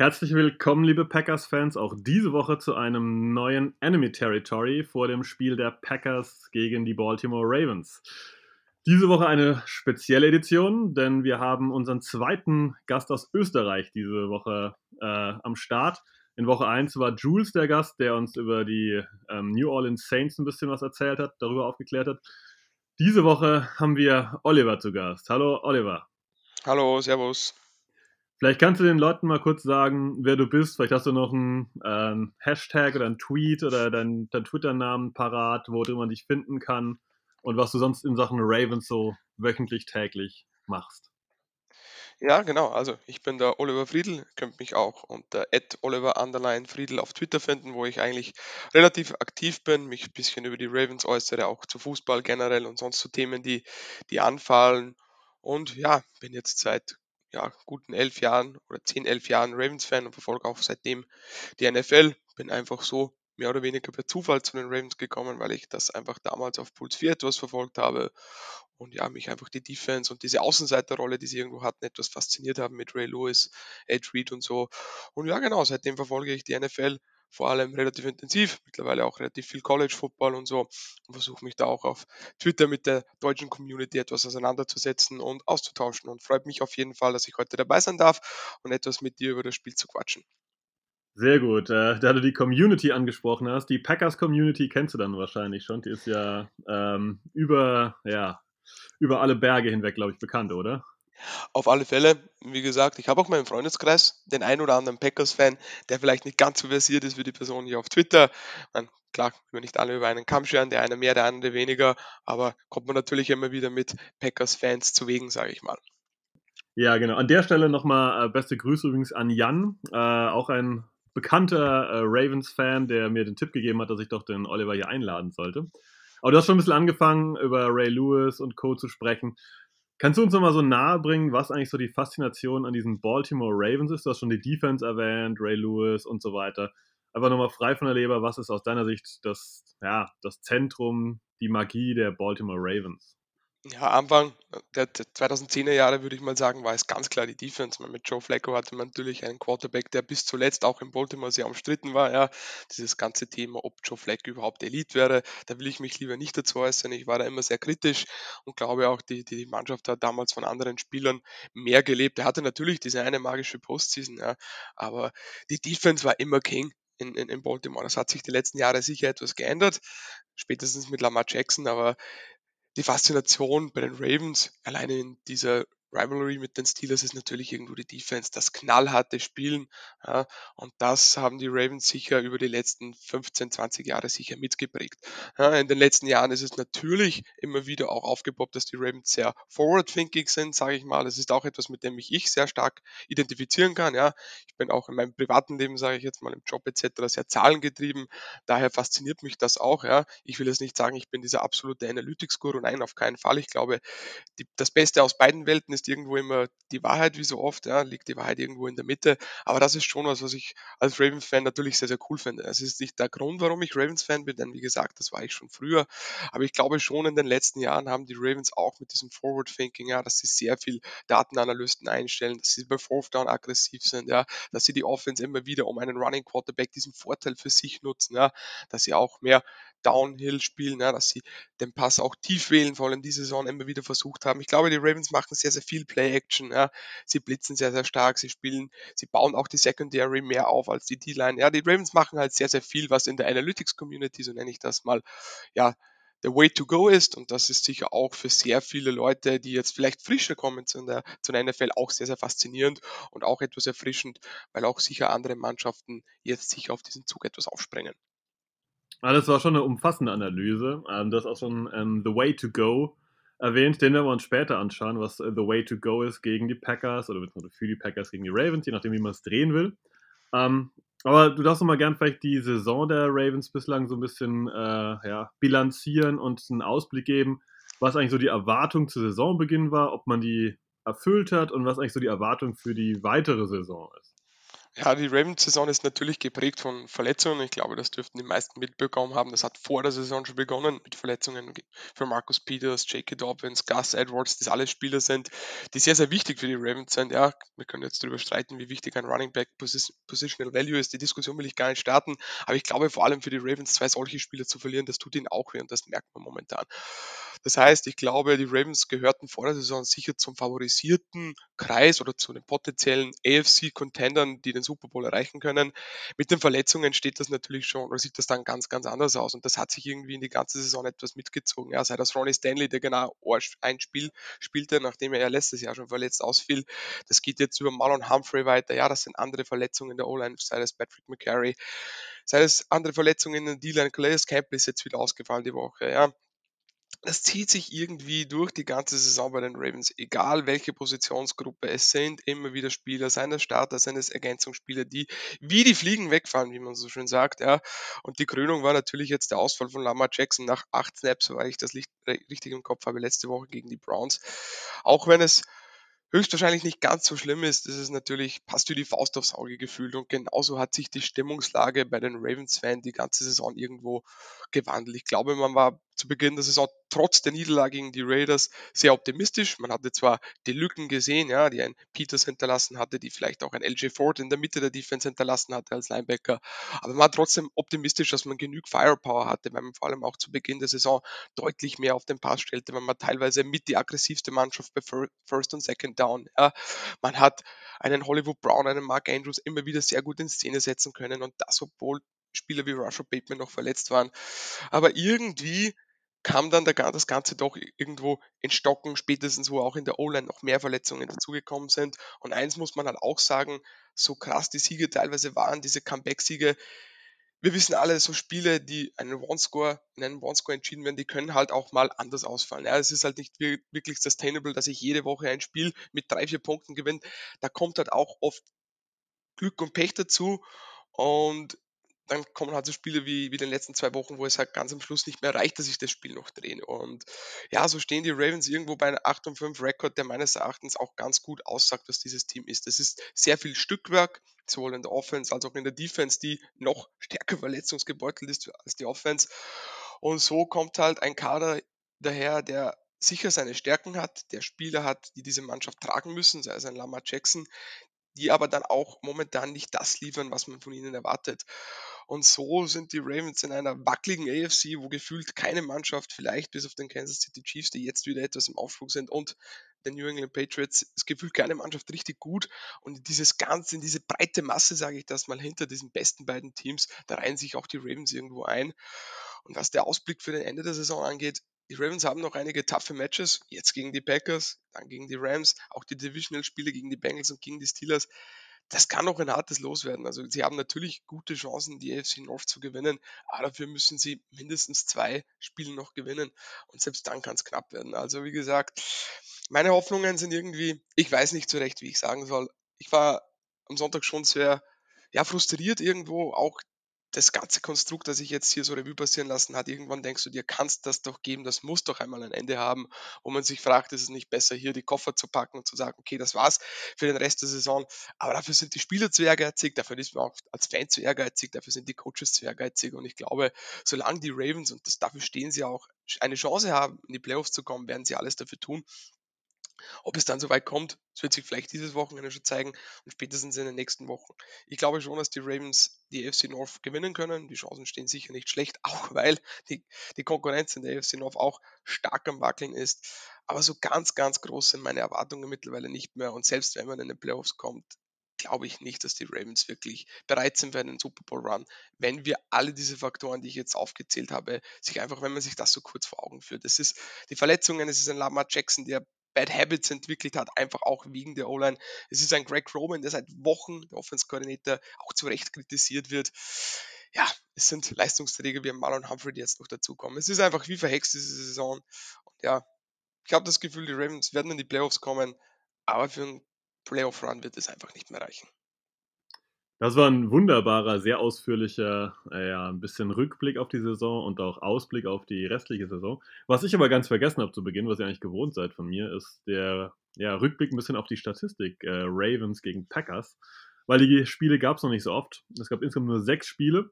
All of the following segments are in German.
Herzlich willkommen, liebe Packers-Fans, auch diese Woche zu einem neuen Enemy Territory vor dem Spiel der Packers gegen die Baltimore Ravens. Diese Woche eine spezielle Edition, denn wir haben unseren zweiten Gast aus Österreich diese Woche äh, am Start. In Woche 1 war Jules der Gast, der uns über die ähm, New Orleans Saints ein bisschen was erzählt hat, darüber aufgeklärt hat. Diese Woche haben wir Oliver zu Gast. Hallo Oliver. Hallo, Servus. Vielleicht kannst du den Leuten mal kurz sagen, wer du bist. Vielleicht hast du noch einen, äh, Hashtag oder einen Tweet oder deinen dein Twitter-Namen parat, wo man dich finden kann und was du sonst in Sachen Ravens so wöchentlich, täglich machst. Ja, genau. Also ich bin der Oliver Friedl, könnt mich auch unter Oliver Friedl auf Twitter finden, wo ich eigentlich relativ aktiv bin, mich ein bisschen über die Ravens äußere, auch zu Fußball generell und sonst zu Themen, die, die anfallen. Und ja, bin jetzt seit ja, guten elf Jahren oder zehn, elf Jahren Ravens-Fan und verfolge auch seitdem die NFL. Bin einfach so mehr oder weniger per Zufall zu den Ravens gekommen, weil ich das einfach damals auf Puls 4 etwas verfolgt habe und ja, mich einfach die Defense und diese Außenseiterrolle, die sie irgendwo hatten, etwas fasziniert haben mit Ray Lewis, Ed Reed und so. Und ja, genau, seitdem verfolge ich die NFL vor allem relativ intensiv, mittlerweile auch relativ viel College Football und so und versuche mich da auch auf Twitter mit der deutschen Community etwas auseinanderzusetzen und auszutauschen und freut mich auf jeden Fall, dass ich heute dabei sein darf und etwas mit dir über das Spiel zu quatschen. Sehr gut. Äh, da du die Community angesprochen hast, die Packers Community kennst du dann wahrscheinlich schon. Die ist ja ähm, über, ja, über alle Berge hinweg, glaube ich, bekannt, oder? Auf alle Fälle, wie gesagt, ich habe auch meinen Freundeskreis, den ein oder anderen Packers-Fan, der vielleicht nicht ganz so versiert ist wie die Person hier auf Twitter. Man, klar, wir nicht alle über einen Kamm scheren, der eine mehr, der andere weniger, aber kommt man natürlich immer wieder mit Packers-Fans zu wegen, sage ich mal. Ja, genau. An der Stelle nochmal äh, beste Grüße übrigens an Jan, äh, auch ein bekannter äh, Ravens-Fan, der mir den Tipp gegeben hat, dass ich doch den Oliver hier einladen sollte. Aber du hast schon ein bisschen angefangen, über Ray Lewis und Co. zu sprechen. Kannst du uns nochmal so nahe bringen, was eigentlich so die Faszination an diesen Baltimore Ravens ist? Du hast schon die Defense erwähnt, Ray Lewis und so weiter. Einfach nochmal frei von der Leber, was ist aus deiner Sicht das, ja, das Zentrum, die Magie der Baltimore Ravens? Ja, Anfang der 2010er Jahre würde ich mal sagen, war es ganz klar die Defense. Mit Joe Flacco hatte man natürlich einen Quarterback, der bis zuletzt auch in Baltimore sehr umstritten war. Ja, dieses ganze Thema, ob Joe Flacco überhaupt Elite wäre, da will ich mich lieber nicht dazu äußern. Ich war da immer sehr kritisch und glaube auch, die, die Mannschaft hat damals von anderen Spielern mehr gelebt. Er hatte natürlich diese eine magische Postseason, ja, aber die Defense war immer King. In, in, in Baltimore. Das hat sich die letzten Jahre sicher etwas geändert, spätestens mit Lamar Jackson, aber die Faszination bei den Ravens, alleine in dieser Rivalry mit den Steelers ist natürlich irgendwo die Defense, das knallharte Spielen. Ja, und das haben die Ravens sicher über die letzten 15, 20 Jahre sicher mitgeprägt. Ja, in den letzten Jahren ist es natürlich immer wieder auch aufgepoppt, dass die Ravens sehr forward-thinking sind, sage ich mal. Das ist auch etwas, mit dem ich, ich sehr stark identifizieren kann. Ja, ich bin auch in meinem privaten Leben, sage ich jetzt mal, im Job etc. sehr zahlengetrieben. Daher fasziniert mich das auch. Ja, ich will jetzt nicht sagen, ich bin dieser absolute Analytics-Guru. Nein, auf keinen Fall. Ich glaube, die, das Beste aus beiden Welten ist ist irgendwo immer die Wahrheit, wie so oft, ja, liegt die Wahrheit irgendwo in der Mitte. Aber das ist schon was, was ich als Ravens-Fan natürlich sehr, sehr cool finde. Es ist nicht der Grund, warum ich Ravens-Fan bin, denn wie gesagt, das war ich schon früher. Aber ich glaube schon, in den letzten Jahren haben die Ravens auch mit diesem Forward-Thinking, ja, dass sie sehr viel Datenanalysten einstellen, dass sie bei Fourth Down aggressiv sind, ja, dass sie die Offense immer wieder um einen Running Quarterback diesen Vorteil für sich nutzen, ja, dass sie auch mehr Downhill spielen, ja, dass sie den Pass auch tief wählen, vor allem diese Saison immer wieder versucht haben. Ich glaube, die Ravens machen sehr, sehr viel Play-Action. Ja. Sie blitzen sehr, sehr stark, sie spielen, sie bauen auch die Secondary mehr auf als die D-Line. Ja, die Ravens machen halt sehr, sehr viel, was in der Analytics-Community, so nenne ich das mal, ja, der Way to go ist und das ist sicher auch für sehr viele Leute, die jetzt vielleicht frischer kommen zu der, zu der NFL, auch sehr, sehr faszinierend und auch etwas erfrischend, weil auch sicher andere Mannschaften jetzt sicher auf diesen Zug etwas aufspringen. Ah, das war schon eine umfassende Analyse. Ähm, du hast auch schon ähm, The Way to Go erwähnt. Den werden wir uns später anschauen, was äh, The Way to Go ist gegen die Packers oder für die Packers gegen die Ravens, je nachdem, wie man es drehen will. Ähm, Aber du darfst noch mal gern vielleicht die Saison der Ravens bislang so ein bisschen äh, ja, bilanzieren und einen Ausblick geben, was eigentlich so die Erwartung zu Saisonbeginn war, ob man die erfüllt hat und was eigentlich so die Erwartung für die weitere Saison ist. Ja, die Ravens-Saison ist natürlich geprägt von Verletzungen. Ich glaube, das dürften die meisten mitbekommen haben. Das hat vor der Saison schon begonnen mit Verletzungen für Marcus Peters, J.K. Dobbins, Gus Edwards, die alle Spieler sind, die sehr, sehr wichtig für die Ravens sind. Ja, wir können jetzt darüber streiten, wie wichtig ein Running Back Positional Value ist. Die Diskussion will ich gar nicht starten. Aber ich glaube, vor allem für die Ravens zwei solche Spieler zu verlieren, das tut ihnen auch weh und das merkt man momentan. Das heißt, ich glaube, die Ravens gehörten vor der Saison sicher zum favorisierten Kreis oder zu den potenziellen AFC-Contendern, die den Super Bowl erreichen können. Mit den Verletzungen steht das natürlich schon, oder sieht das dann ganz, ganz anders aus. Und das hat sich irgendwie in die ganze Saison etwas mitgezogen. Ja, sei das Ronnie Stanley, der genau ein Spiel spielte, nachdem er ja letztes Jahr schon verletzt ausfiel. Das geht jetzt über Marlon Humphrey weiter. Ja, das sind andere Verletzungen in der O-Line, sei das Patrick McCary, sei es andere Verletzungen in der D-Line. Calais Campbell ist jetzt wieder ausgefallen die Woche. Ja, das zieht sich irgendwie durch die ganze Saison bei den Ravens, egal welche Positionsgruppe. Es sind immer wieder Spieler, seien es Starter, seien es Ergänzungsspieler, die wie die Fliegen wegfallen, wie man so schön sagt. Ja. Und die Krönung war natürlich jetzt der Ausfall von Lamar Jackson nach acht Snaps, weil ich das richtig im Kopf habe, letzte Woche gegen die Browns. Auch wenn es höchstwahrscheinlich nicht ganz so schlimm ist, ist es natürlich, passt wie die Faust aufs Auge gefühlt und genauso hat sich die Stimmungslage bei den Ravens-Fans die ganze Saison irgendwo gewandelt. Ich glaube, man war zu Beginn der Saison trotz der Niederlage gegen die Raiders sehr optimistisch. Man hatte zwar die Lücken gesehen, ja, die ein Peters hinterlassen hatte, die vielleicht auch ein LJ Ford in der Mitte der Defense hinterlassen hatte als Linebacker, aber man war trotzdem optimistisch, dass man genug Firepower hatte, weil man vor allem auch zu Beginn der Saison deutlich mehr auf den Pass stellte, weil man teilweise mit die aggressivste Mannschaft bei First und Second Down. Ja. Man hat einen Hollywood Brown, einen Mark Andrews immer wieder sehr gut in Szene setzen können und das, obwohl Spieler wie Rusher Bateman noch verletzt waren. Aber irgendwie kam dann das Ganze doch irgendwo in Stocken, spätestens wo auch in der O-Line noch mehr Verletzungen dazugekommen sind. Und eins muss man halt auch sagen, so krass die Siege teilweise waren, diese Comeback-Siege, wir wissen alle, so Spiele, die einen One-Score, in einem One-Score entschieden werden, die können halt auch mal anders ausfallen. Ja, es ist halt nicht wirklich sustainable, dass ich jede Woche ein Spiel mit drei, vier Punkten gewinne. Da kommt halt auch oft Glück und Pech dazu. Und dann kommen halt so Spiele wie, wie den letzten zwei Wochen, wo es halt ganz am Schluss nicht mehr reicht, dass ich das Spiel noch drehe. Und ja, so stehen die Ravens irgendwo bei einem 8 und 5 Rekord, der meines Erachtens auch ganz gut aussagt, was dieses Team ist. Das ist sehr viel Stückwerk, sowohl in der Offense als auch in der Defense, die noch stärker verletzungsgebeutelt ist als die Offense. Und so kommt halt ein Kader daher, der sicher seine Stärken hat, der Spieler hat, die diese Mannschaft tragen müssen, sei es ein Lamar Jackson, die aber dann auch momentan nicht das liefern, was man von ihnen erwartet. Und so sind die Ravens in einer wackeligen AFC, wo gefühlt keine Mannschaft, vielleicht bis auf den Kansas City Chiefs, die jetzt wieder etwas im Aufschwung sind, und den New England Patriots, ist gefühlt keine Mannschaft richtig gut. Und dieses Ganze, in diese breite Masse, sage ich das mal, hinter diesen besten beiden Teams, da reihen sich auch die Ravens irgendwo ein. Und was der Ausblick für den Ende der Saison angeht, die Ravens haben noch einige taffe Matches, jetzt gegen die Packers, dann gegen die Rams, auch die Divisional-Spiele gegen die Bengals und gegen die Steelers das kann auch ein hartes Los werden. Also sie haben natürlich gute Chancen, die AFC North zu gewinnen, aber dafür müssen sie mindestens zwei Spiele noch gewinnen und selbst dann kann es knapp werden. Also wie gesagt, meine Hoffnungen sind irgendwie, ich weiß nicht so recht, wie ich sagen soll. Ich war am Sonntag schon sehr ja, frustriert irgendwo, auch das ganze Konstrukt, das ich jetzt hier so Revue passieren lassen hat, irgendwann denkst du dir, kannst das doch geben, das muss doch einmal ein Ende haben, wo man sich fragt, ist es nicht besser, hier die Koffer zu packen und zu sagen, okay, das war's für den Rest der Saison. Aber dafür sind die Spieler zu ehrgeizig, dafür ist man auch als Fan zu ehrgeizig, dafür sind die Coaches zu ehrgeizig. Und ich glaube, solange die Ravens, und das, dafür stehen sie auch, eine Chance haben, in die Playoffs zu kommen, werden sie alles dafür tun, ob es dann soweit kommt, das wird sich vielleicht dieses Wochenende schon zeigen und spätestens in den nächsten Wochen. Ich glaube schon, dass die Ravens die AFC North gewinnen können. Die Chancen stehen sicher nicht schlecht, auch weil die, die Konkurrenz in der AFC North auch stark am Wackeln ist. Aber so ganz, ganz groß sind meine Erwartungen mittlerweile nicht mehr. Und selbst wenn man in den Playoffs kommt, glaube ich nicht, dass die Ravens wirklich bereit sind für einen Super Bowl Run, wenn wir alle diese Faktoren, die ich jetzt aufgezählt habe, sich einfach, wenn man sich das so kurz vor Augen führt. Es ist die Verletzungen, es ist ein Lamar Jackson, der Bad Habits entwickelt hat, einfach auch wegen der O-Line. Es ist ein Greg Roman, der seit Wochen der Offense-Koordinator auch zu Recht kritisiert wird. Ja, es sind Leistungsträger wie Marlon Humphrey, die jetzt noch dazukommen. Es ist einfach wie verhext diese Saison. Und ja, ich habe das Gefühl, die Ravens werden in die Playoffs kommen, aber für einen Playoff-Run wird es einfach nicht mehr reichen. Das war ein wunderbarer, sehr ausführlicher, äh, ja, ein bisschen Rückblick auf die Saison und auch Ausblick auf die restliche Saison. Was ich aber ganz vergessen habe zu Beginn, was ihr eigentlich gewohnt seid von mir, ist der ja, Rückblick ein bisschen auf die Statistik äh, Ravens gegen Packers, weil die Spiele gab es noch nicht so oft. Es gab insgesamt nur sechs Spiele.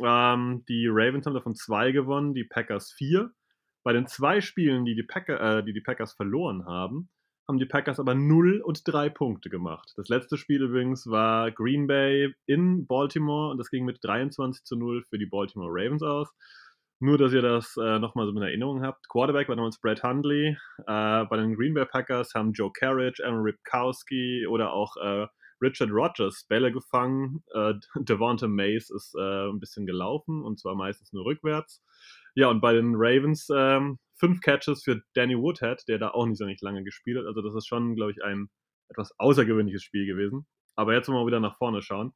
Ähm, die Ravens haben davon zwei gewonnen, die Packers vier. Bei den zwei Spielen, die die, Packer, äh, die, die Packers verloren haben, haben die Packers aber 0 und 3 Punkte gemacht. Das letzte Spiel übrigens war Green Bay in Baltimore und das ging mit 23 zu 0 für die Baltimore Ravens aus. Nur, dass ihr das äh, nochmal so in Erinnerung habt. Quarterback war damals Brad Hundley. Äh, bei den Green Bay Packers haben Joe Carriage, Aaron Ripkowski oder auch äh, Richard Rogers Bälle gefangen. Äh, Devonta Mays ist äh, ein bisschen gelaufen und zwar meistens nur rückwärts. Ja, und bei den Ravens ähm, fünf Catches für Danny Woodhead, der da auch nicht so nicht lange gespielt hat. Also das ist schon, glaube ich, ein etwas außergewöhnliches Spiel gewesen. Aber jetzt wollen wir wieder nach vorne schauen.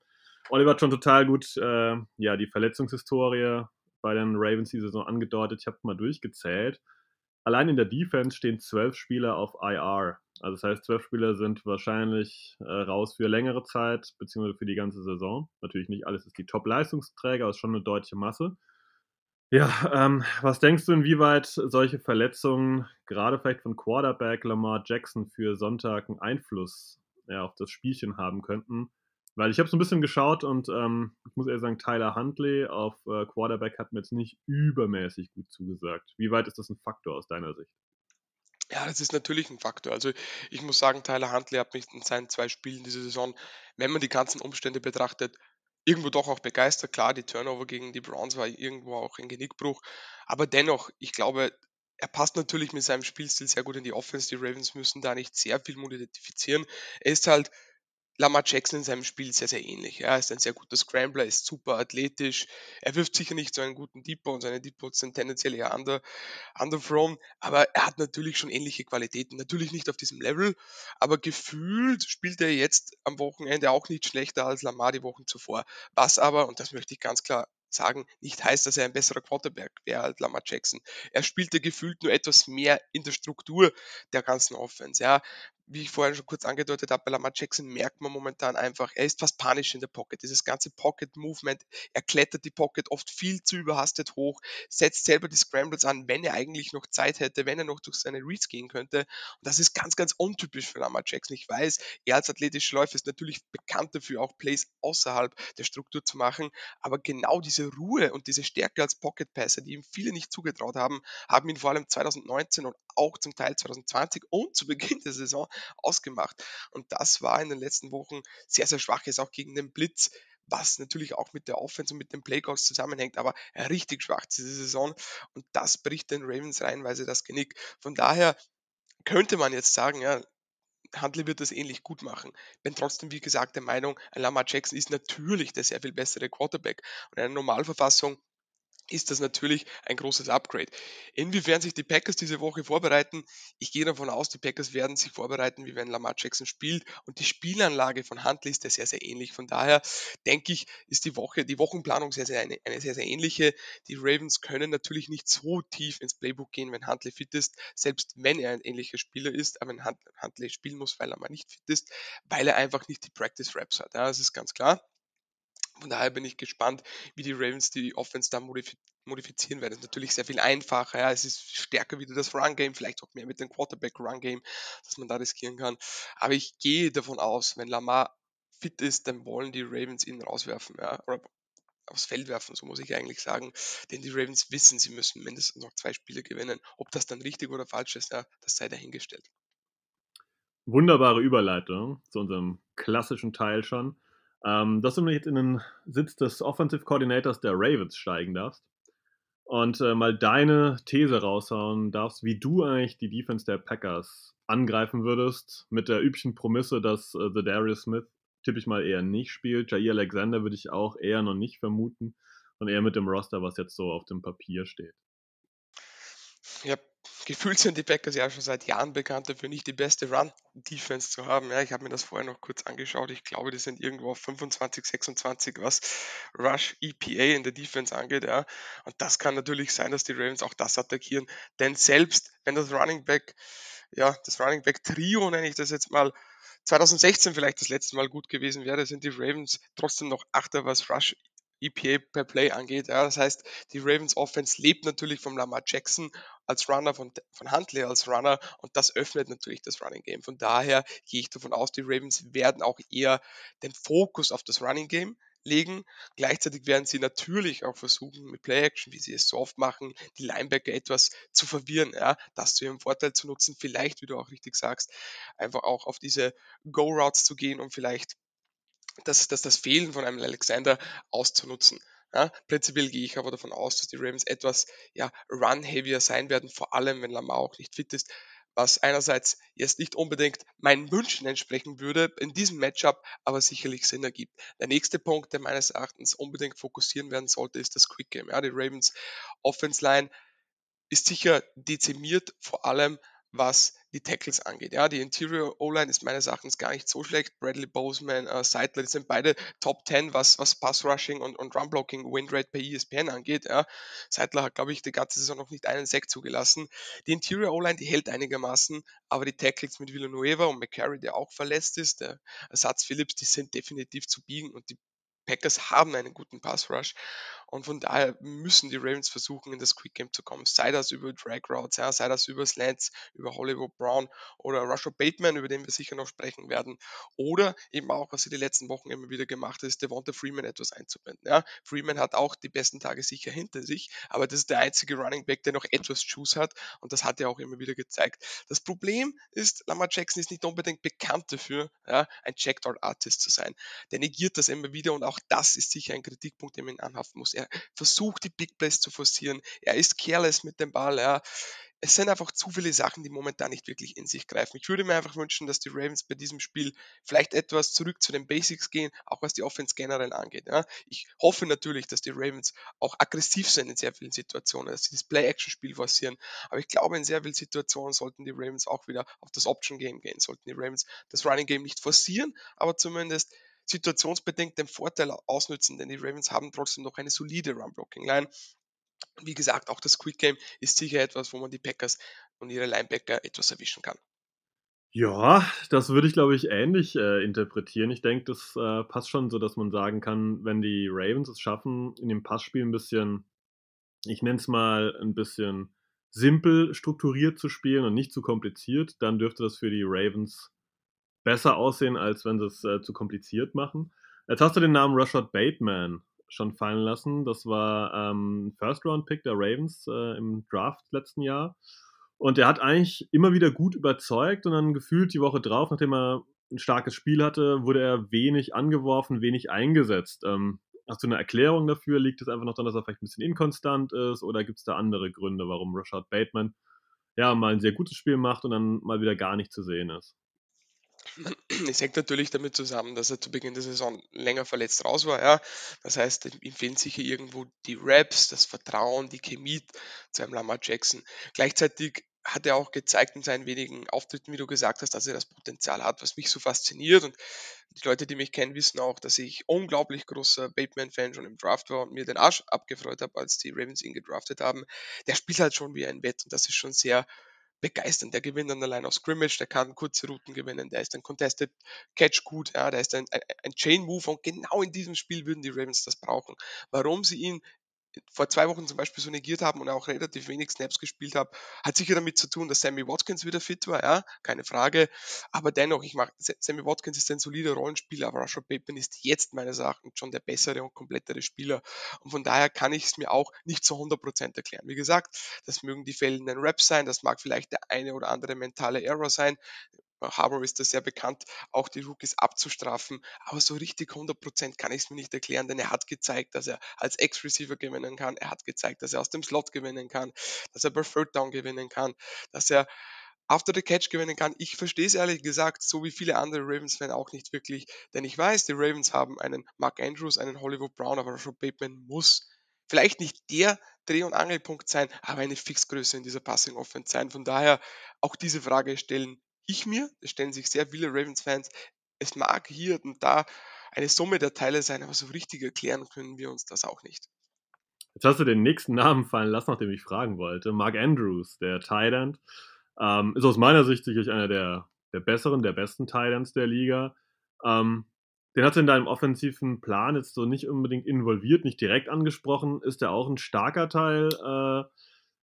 Oliver hat schon total gut äh, ja, die Verletzungshistorie bei den Ravens die Saison angedeutet. Ich habe mal durchgezählt. Allein in der Defense stehen zwölf Spieler auf IR. Also das heißt, zwölf Spieler sind wahrscheinlich äh, raus für längere Zeit, beziehungsweise für die ganze Saison. Natürlich nicht alles ist die Top-Leistungsträger, aber ist schon eine deutliche Masse. Ja, ähm, was denkst du, inwieweit solche Verletzungen gerade vielleicht von Quarterback Lamar Jackson für Sonntag einen Einfluss ja, auf das Spielchen haben könnten? Weil ich habe so ein bisschen geschaut und ähm, ich muss ehrlich sagen, Tyler Huntley auf äh, Quarterback hat mir jetzt nicht übermäßig gut zugesagt. Wie weit ist das ein Faktor aus deiner Sicht? Ja, das ist natürlich ein Faktor. Also ich muss sagen, Tyler Huntley hat mich in seinen zwei Spielen diese Saison, wenn man die ganzen Umstände betrachtet, irgendwo doch auch begeistert. Klar, die Turnover gegen die Browns war irgendwo auch ein Genickbruch. Aber dennoch, ich glaube, er passt natürlich mit seinem Spielstil sehr gut in die Offense. Die Ravens müssen da nicht sehr viel modifizieren. Er ist halt Lamar Jackson in seinem Spiel sehr, sehr ähnlich. Er ist ein sehr guter Scrambler, ist super athletisch. Er wirft sicher nicht so einen guten Deep und seine Deep sind tendenziell eher under, underthrown, aber er hat natürlich schon ähnliche Qualitäten. Natürlich nicht auf diesem Level, aber gefühlt spielt er jetzt am Wochenende auch nicht schlechter als Lamar die Wochen zuvor. Was aber, und das möchte ich ganz klar sagen, nicht heißt, dass er ein besserer Quarterback wäre als Lamar Jackson. Er spielte gefühlt nur etwas mehr in der Struktur der ganzen Offense. Ja wie ich vorhin schon kurz angedeutet habe, bei Lamar Jackson merkt man momentan einfach, er ist fast panisch in der Pocket. Dieses ganze Pocket-Movement, er klettert die Pocket oft viel zu überhastet hoch, setzt selber die Scrambles an, wenn er eigentlich noch Zeit hätte, wenn er noch durch seine Reads gehen könnte. Und das ist ganz, ganz untypisch für Lamar Jackson. Ich weiß, er als athletischer Läufer ist natürlich bekannt dafür, auch Plays außerhalb der Struktur zu machen, aber genau diese Ruhe und diese Stärke als Pocket-Passer, die ihm viele nicht zugetraut haben, haben ihn vor allem 2019 und auch zum Teil 2020 und zu Beginn der Saison ausgemacht. Und das war in den letzten Wochen sehr, sehr schwach, ist auch gegen den Blitz was natürlich auch mit der Offense und mit den Playcalls zusammenhängt, aber richtig schwach diese Saison und das bricht den Ravens reihenweise das Genick. Von daher könnte man jetzt sagen, ja, Huntley wird das ähnlich gut machen. Bin trotzdem, wie gesagt, der Meinung, Lamar Jackson ist natürlich der sehr viel bessere Quarterback. Und in einer Normalverfassung ist das natürlich ein großes Upgrade. Inwiefern sich die Packers diese Woche vorbereiten, ich gehe davon aus, die Packers werden sich vorbereiten, wie wenn Lamar Jackson spielt und die Spielanlage von Huntley ist ja sehr, sehr ähnlich. Von daher denke ich, ist die Woche, die Wochenplanung sehr, sehr eine, eine sehr, sehr ähnliche. Die Ravens können natürlich nicht so tief ins Playbook gehen, wenn Huntley fit ist, selbst wenn er ein ähnlicher Spieler ist, aber wenn Huntley spielen muss, weil er mal nicht fit ist, weil er einfach nicht die Practice Raps hat. Ja, das ist ganz klar. Von daher bin ich gespannt, wie die Ravens die Offense da modifizieren werden. Es ist natürlich sehr viel einfacher. Ja. Es ist stärker wieder das Run-Game, vielleicht auch mehr mit dem Quarterback-Run-Game, dass man da riskieren kann. Aber ich gehe davon aus, wenn Lamar fit ist, dann wollen die Ravens ihn rauswerfen. Ja. Oder aufs Feld werfen, so muss ich eigentlich sagen. Denn die Ravens wissen, sie müssen mindestens noch zwei Spiele gewinnen. Ob das dann richtig oder falsch ist, ja, das sei dahingestellt. Wunderbare Überleitung zu unserem klassischen Teil schon ähm, dass du jetzt in den Sitz des Offensive Coordinators der Ravens steigen darfst und äh, mal deine These raushauen darfst, wie du eigentlich die Defense der Packers angreifen würdest, mit der üblichen Prämisse, dass äh, The Darius Smith tippe mal eher nicht spielt. Jair Alexander würde ich auch eher noch nicht vermuten und eher mit dem Roster, was jetzt so auf dem Papier steht. Ja, gefühlt sind die Packers ja schon seit Jahren bekannt dafür, nicht die beste Run-Defense zu haben. Ja, ich habe mir das vorher noch kurz angeschaut. Ich glaube, die sind irgendwo auf 25, 26, was Rush EPA in der Defense angeht. Ja. Und das kann natürlich sein, dass die Ravens auch das attackieren. Denn selbst wenn das Running Back, ja, das Running Back Trio, nenne ich das jetzt mal, 2016 vielleicht das letzte Mal gut gewesen wäre, sind die Ravens trotzdem noch Achter, was Rush EPA per Play angeht. Ja, das heißt, die Ravens Offense lebt natürlich vom Lamar Jackson als Runner, von, von Huntley als Runner und das öffnet natürlich das Running Game. Von daher gehe ich davon aus, die Ravens werden auch eher den Fokus auf das Running Game legen. Gleichzeitig werden sie natürlich auch versuchen, mit Play-Action, wie sie es so oft machen, die Linebacker etwas zu verwirren, ja, das zu ihrem Vorteil zu nutzen, vielleicht, wie du auch richtig sagst, einfach auch auf diese Go-Routes zu gehen und vielleicht das, das, das Fehlen von einem Alexander auszunutzen. Ja, prinzipiell gehe ich aber davon aus, dass die Ravens etwas ja, run-heavier sein werden, vor allem wenn Lamar auch nicht fit ist, was einerseits jetzt nicht unbedingt meinen Wünschen entsprechen würde in diesem Matchup, aber sicherlich Sinn ergibt. Der nächste Punkt, der meines Erachtens unbedingt fokussieren werden sollte, ist das Quick Game. Ja, die Ravens Offense Line ist sicher dezimiert, vor allem was die Tackles angeht. Ja, die Interior O-Line ist meines Erachtens gar nicht so schlecht. Bradley Boseman, äh, Seidler, die sind beide Top 10, was, was Pass Rushing und, und Run Blocking Winrate bei ESPN angeht. Ja. Seidler hat, glaube ich, die ganze Saison noch nicht einen Sack zugelassen. Die Interior O-Line, die hält einigermaßen, aber die Tackles mit Villanueva und McCarry, der auch verletzt ist, der Ersatz Phillips, die sind definitiv zu biegen und die Packers haben einen guten Pass Rush und von daher müssen die Ravens versuchen, in das Quick Game zu kommen. Sei das über Drag Routes, ja, sei das über Slants, über Hollywood Brown oder Rusher Bateman, über den wir sicher noch sprechen werden. Oder eben auch, was sie die letzten Wochen immer wieder gemacht hat, ist Devonta Freeman etwas einzubinden. Ja. Freeman hat auch die besten Tage sicher hinter sich, aber das ist der einzige Running Back, der noch etwas Juice hat und das hat er auch immer wieder gezeigt. Das Problem ist, Lamar Jackson ist nicht unbedingt bekannt dafür, ja, ein Checkdown Artist zu sein. Der negiert das immer wieder und auch das ist sicher ein Kritikpunkt, den man anhaften muss. Er versucht, die Big Plays zu forcieren. Er ist careless mit dem Ball. Ja. Es sind einfach zu viele Sachen, die momentan nicht wirklich in sich greifen. Ich würde mir einfach wünschen, dass die Ravens bei diesem Spiel vielleicht etwas zurück zu den Basics gehen, auch was die Offense generell angeht. Ja. Ich hoffe natürlich, dass die Ravens auch aggressiv sind in sehr vielen Situationen, dass sie das Play-Action-Spiel forcieren. Aber ich glaube, in sehr vielen Situationen sollten die Ravens auch wieder auf das Option-Game gehen, sollten die Ravens das Running-Game nicht forcieren, aber zumindest situationsbedingt den Vorteil ausnutzen, denn die Ravens haben trotzdem noch eine solide Run-Blocking-Line. Wie gesagt, auch das Quick Game ist sicher etwas, wo man die Packers und ihre Linebacker etwas erwischen kann. Ja, das würde ich, glaube ich, ähnlich äh, interpretieren. Ich denke, das äh, passt schon so, dass man sagen kann, wenn die Ravens es schaffen, in dem Passspiel ein bisschen, ich nenne es mal, ein bisschen simpel strukturiert zu spielen und nicht zu kompliziert, dann dürfte das für die Ravens besser aussehen, als wenn sie es äh, zu kompliziert machen. Jetzt hast du den Namen Rashad Bateman schon fallen lassen. Das war ähm, First-Round-Pick der Ravens äh, im Draft letzten Jahr. Und er hat eigentlich immer wieder gut überzeugt und dann gefühlt die Woche drauf, nachdem er ein starkes Spiel hatte, wurde er wenig angeworfen, wenig eingesetzt. Ähm, hast du eine Erklärung dafür? Liegt es einfach noch daran, dass er vielleicht ein bisschen inkonstant ist oder gibt es da andere Gründe, warum Rashad Bateman ja mal ein sehr gutes Spiel macht und dann mal wieder gar nicht zu sehen ist? Es hängt natürlich damit zusammen, dass er zu Beginn der Saison länger verletzt raus war. Ja. Das heißt, ihm fehlen sicher irgendwo die Raps, das Vertrauen, die Chemie zu einem Lamar Jackson. Gleichzeitig hat er auch gezeigt in seinen wenigen Auftritten, wie du gesagt hast, dass er das Potenzial hat, was mich so fasziniert. Und die Leute, die mich kennen, wissen auch, dass ich unglaublich großer Bateman-Fan schon im Draft war und mir den Arsch abgefreut habe, als die Ravens ihn gedraftet haben. Der spielt halt schon wie ein Wett und das ist schon sehr begeistern. Der gewinnt an der Line of Scrimmage, der kann kurze Routen gewinnen, der ist ein Contested Catch gut, ja, der ist ein, ein, ein Chain Move und genau in diesem Spiel würden die Ravens das brauchen. Warum sie ihn vor zwei Wochen zum Beispiel so negiert haben und auch relativ wenig Snaps gespielt habe, hat sicher damit zu tun, dass Sammy Watkins wieder fit war, ja, keine Frage. Aber dennoch, ich mache, Sammy Watkins ist ein solider Rollenspieler, aber Rashad Bateman ist jetzt meines Erachtens schon der bessere und komplettere Spieler. Und von daher kann ich es mir auch nicht zu 100% erklären. Wie gesagt, das mögen die fehlenden Raps sein, das mag vielleicht der eine oder andere mentale Error sein. Harbour ist da sehr bekannt, auch die Rookies abzustrafen. Aber so richtig 100% kann ich es mir nicht erklären, denn er hat gezeigt, dass er als Ex-Receiver gewinnen kann. Er hat gezeigt, dass er aus dem Slot gewinnen kann, dass er bei Third Down gewinnen kann, dass er after the catch gewinnen kann. Ich verstehe es ehrlich gesagt, so wie viele andere Ravens-Fans auch nicht wirklich, denn ich weiß, die Ravens haben einen Mark Andrews, einen Hollywood Brown, aber Rashad Bateman muss vielleicht nicht der Dreh- und Angelpunkt sein, aber eine Fixgröße in dieser Passing Offense sein. Von daher auch diese Frage stellen ich mir, es stellen sich sehr viele Ravens-Fans, es mag hier und da eine Summe der Teile sein, aber so richtig erklären können wir uns das auch nicht. Jetzt hast du den nächsten Namen fallen lassen, nachdem ich fragen wollte. Mark Andrews, der End, ähm, ist aus meiner Sicht sicherlich einer der der besseren, der besten Titans der Liga. Ähm, den hat du in deinem offensiven Plan jetzt so nicht unbedingt involviert, nicht direkt angesprochen. Ist der auch ein starker Teil äh,